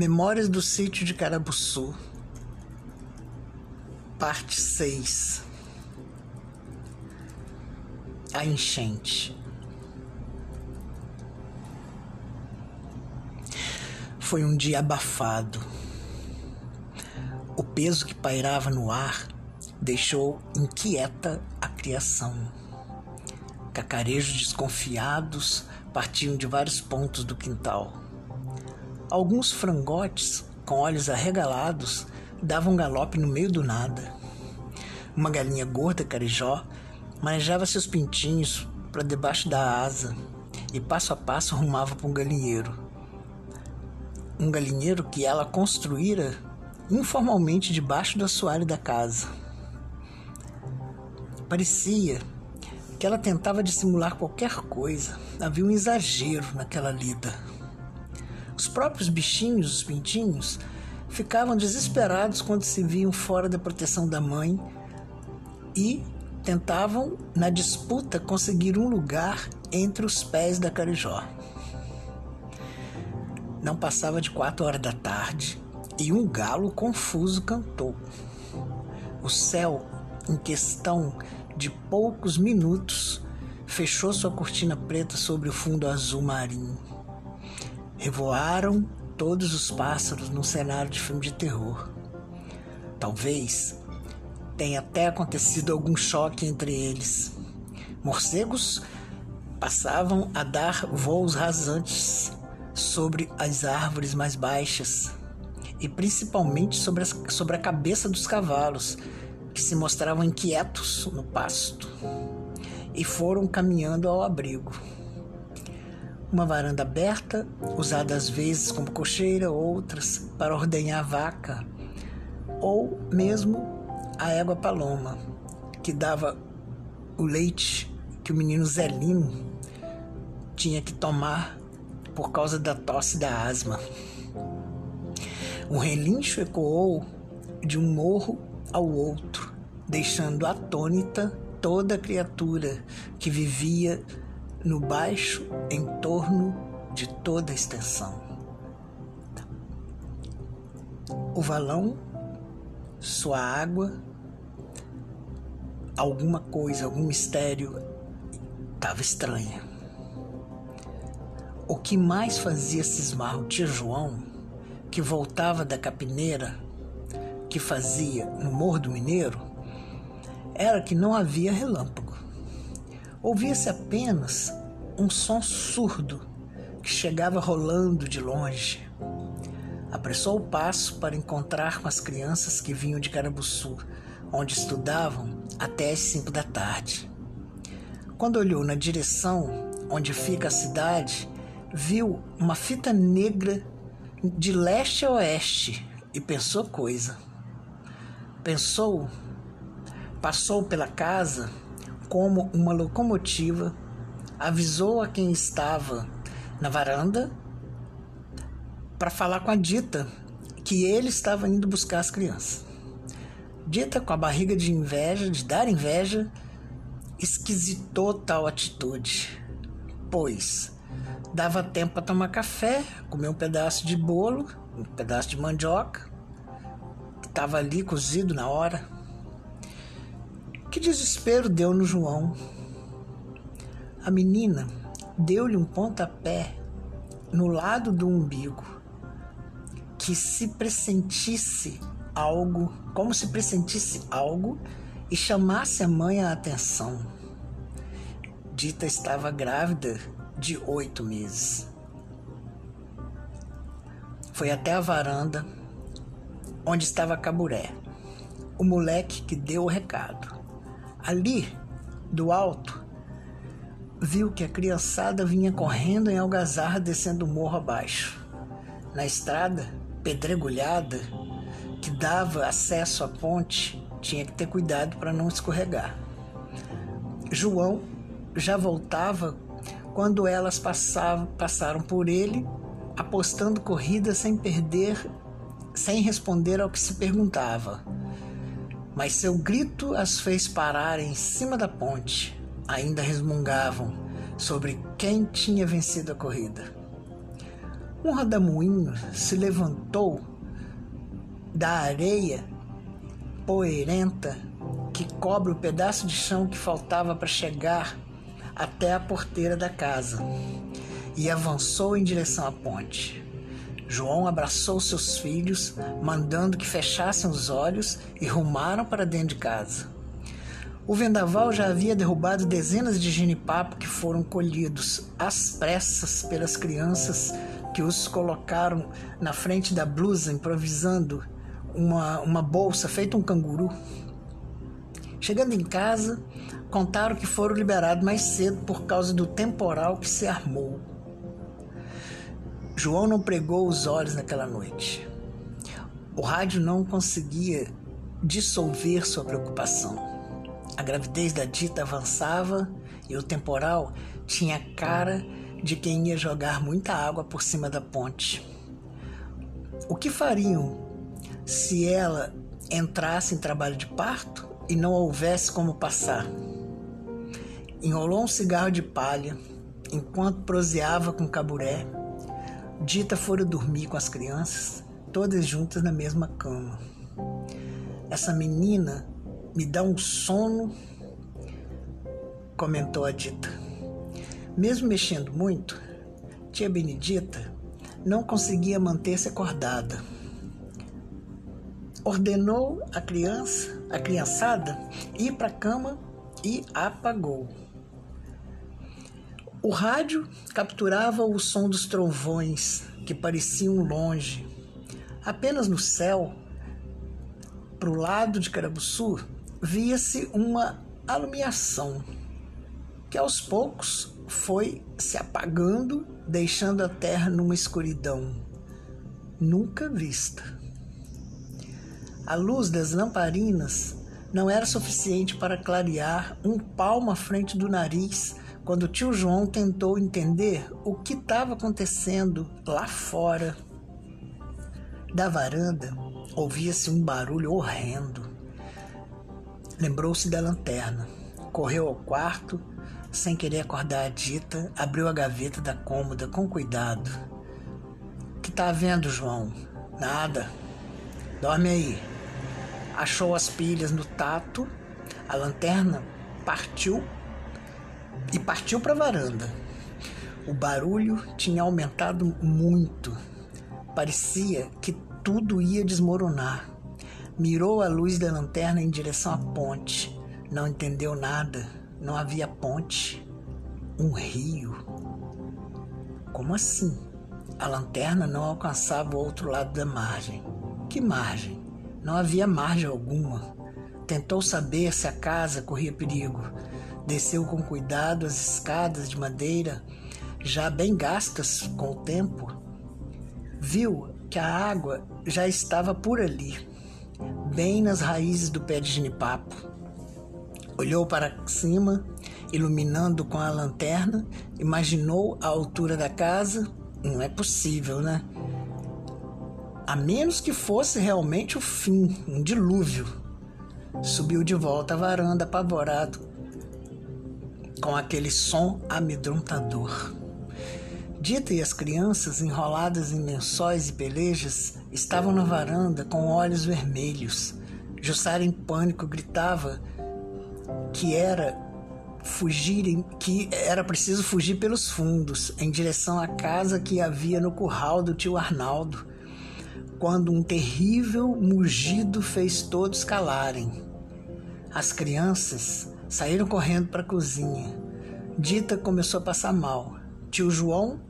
Memórias do Sítio de Carabuçu, Parte 6 A Enchente Foi um dia abafado. O peso que pairava no ar deixou inquieta a criação. Cacarejos desconfiados partiam de vários pontos do quintal. Alguns frangotes, com olhos arregalados, davam galope no meio do nada. Uma galinha gorda carijó manejava seus pintinhos para debaixo da asa e passo a passo rumava para um galinheiro. Um galinheiro que ela construíra informalmente debaixo do assoalho da casa. Parecia que ela tentava dissimular qualquer coisa. Havia um exagero naquela lida. Os próprios bichinhos, os pintinhos, ficavam desesperados quando se viam fora da proteção da mãe e tentavam, na disputa, conseguir um lugar entre os pés da Carijó. Não passava de quatro horas da tarde e um galo confuso cantou. O céu, em questão de poucos minutos, fechou sua cortina preta sobre o fundo azul marinho. Revoaram todos os pássaros num cenário de filme de terror. Talvez tenha até acontecido algum choque entre eles. Morcegos passavam a dar voos rasantes sobre as árvores mais baixas e principalmente sobre, as, sobre a cabeça dos cavalos, que se mostravam inquietos no pasto e foram caminhando ao abrigo uma varanda aberta, usada às vezes como cocheira, outras para ordenhar a vaca, ou mesmo a égua paloma, que dava o leite que o menino Zelino tinha que tomar por causa da tosse da asma. Um relincho ecoou de um morro ao outro, deixando atônita toda criatura que vivia no baixo em torno de toda a extensão. O valão, sua água, alguma coisa, algum mistério estava estranha. O que mais fazia cismar o tio João, que voltava da capineira que fazia no Morro do Mineiro, era que não havia relâmpago. Ouvia-se apenas um som surdo que chegava rolando de longe. Apressou o passo para encontrar com as crianças que vinham de Carabuçu, onde estudavam até as cinco da tarde. Quando olhou na direção onde fica a cidade, viu uma fita negra de leste a oeste e pensou coisa. Pensou, passou pela casa como uma locomotiva, avisou a quem estava na varanda para falar com a Dita que ele estava indo buscar as crianças. Dita, com a barriga de inveja, de dar inveja, esquisitou tal atitude, pois dava tempo para tomar café, comer um pedaço de bolo, um pedaço de mandioca, que estava ali cozido na hora que desespero deu no João. A menina deu-lhe um pontapé no lado do umbigo, que se pressentisse algo, como se pressentisse algo e chamasse a mãe a atenção. Dita estava grávida de oito meses. Foi até a varanda onde estava Caburé, o moleque que deu o recado. Ali, do alto, viu que a criançada vinha correndo em algazarra descendo o morro abaixo. Na estrada, pedregulhada, que dava acesso à ponte, tinha que ter cuidado para não escorregar. João já voltava quando elas passavam, passaram por ele, apostando corrida sem perder, sem responder ao que se perguntava mas seu grito as fez parar em cima da ponte. Ainda resmungavam sobre quem tinha vencido a corrida. Um rodamuinho se levantou da areia poeirenta que cobre o pedaço de chão que faltava para chegar até a porteira da casa e avançou em direção à ponte. João abraçou seus filhos, mandando que fechassem os olhos e rumaram para dentro de casa. O vendaval já havia derrubado dezenas de genipapo que foram colhidos às pressas pelas crianças que os colocaram na frente da blusa, improvisando uma, uma bolsa feita um canguru. Chegando em casa, contaram que foram liberados mais cedo por causa do temporal que se armou. João não pregou os olhos naquela noite. O rádio não conseguia dissolver sua preocupação. A gravidez da dita avançava e o temporal tinha cara de quem ia jogar muita água por cima da ponte. O que fariam se ela entrasse em trabalho de parto e não houvesse como passar? Enrolou um cigarro de palha enquanto proseava com caburé. Dita fora dormir com as crianças, todas juntas na mesma cama. Essa menina me dá um sono, comentou a Dita. Mesmo mexendo muito, tia Benedita não conseguia manter-se acordada. Ordenou a criança, a criançada, ir para a cama e apagou. O rádio capturava o som dos trovões que pareciam longe. Apenas no céu, para o lado de Carabuçu, via-se uma alumiação que aos poucos foi se apagando, deixando a terra numa escuridão nunca vista. A luz das lamparinas não era suficiente para clarear um palmo à frente do nariz quando o tio João tentou entender o que estava acontecendo lá fora. Da varanda ouvia-se um barulho horrendo. Lembrou-se da lanterna, correu ao quarto sem querer acordar a dita, abriu a gaveta da cômoda com cuidado. Que tá vendo, João? Nada. Dorme aí. Achou as pilhas no tato, a lanterna partiu e partiu para a varanda. O barulho tinha aumentado muito. Parecia que tudo ia desmoronar. Mirou a luz da lanterna em direção à ponte. Não entendeu nada não havia ponte, um rio. Como assim? A lanterna não alcançava o outro lado da margem. Que margem? Não havia margem alguma. Tentou saber se a casa corria perigo. Desceu com cuidado as escadas de madeira, já bem gastas com o tempo. Viu que a água já estava por ali, bem nas raízes do pé de genipapo. Olhou para cima, iluminando com a lanterna, imaginou a altura da casa. Não é possível, né? A menos que fosse realmente o fim, um dilúvio. Subiu de volta à varanda, apavorado, com aquele som amedrontador. Dita e as crianças, enroladas em lençóis e pelejas, estavam na varanda com olhos vermelhos. Jussara, em pânico, gritava que era fugirem, que era preciso fugir pelos fundos em direção à casa que havia no curral do tio Arnaldo, quando um terrível mugido fez todos calarem. As crianças saíram correndo para a cozinha. Dita começou a passar mal. Tio João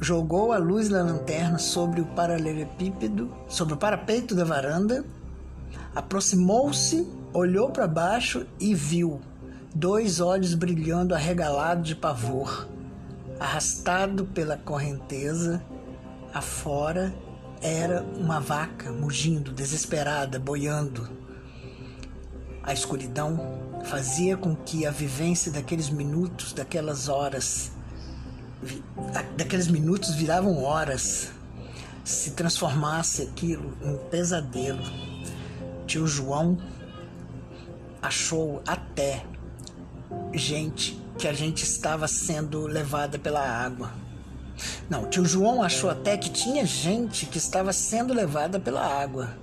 jogou a luz da lanterna sobre o paralelepípedo, sobre o parapeito da varanda, aproximou-se olhou para baixo e viu dois olhos brilhando arregalados de pavor. Arrastado pela correnteza, afora era uma vaca mugindo, desesperada, boiando. A escuridão fazia com que a vivência daqueles minutos, daquelas horas, daqueles minutos viravam horas, se transformasse aquilo em pesadelo. Tio João achou até gente que a gente estava sendo levada pela água. Não, tio João achou até que tinha gente que estava sendo levada pela água,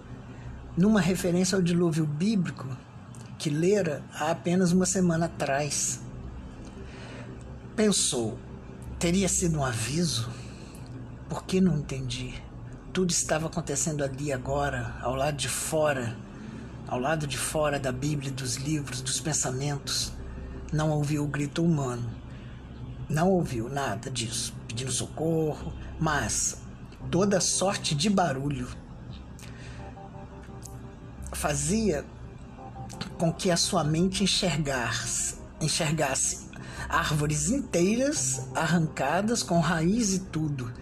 numa referência ao dilúvio bíblico que lera há apenas uma semana atrás. Pensou, teria sido um aviso? Por que não entendi? Tudo estava acontecendo ali agora, ao lado de fora, ao lado de fora da Bíblia, dos livros, dos pensamentos. Não ouviu o grito humano. Não ouviu nada disso, pedindo socorro, mas toda sorte de barulho fazia com que a sua mente enxergasse, enxergasse árvores inteiras arrancadas com raiz e tudo,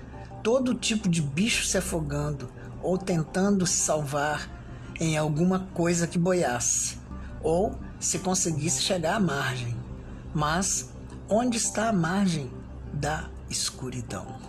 todo tipo de bicho se afogando ou tentando se salvar em alguma coisa que boiasse, ou se conseguisse chegar à margem. Mas onde está a margem da escuridão?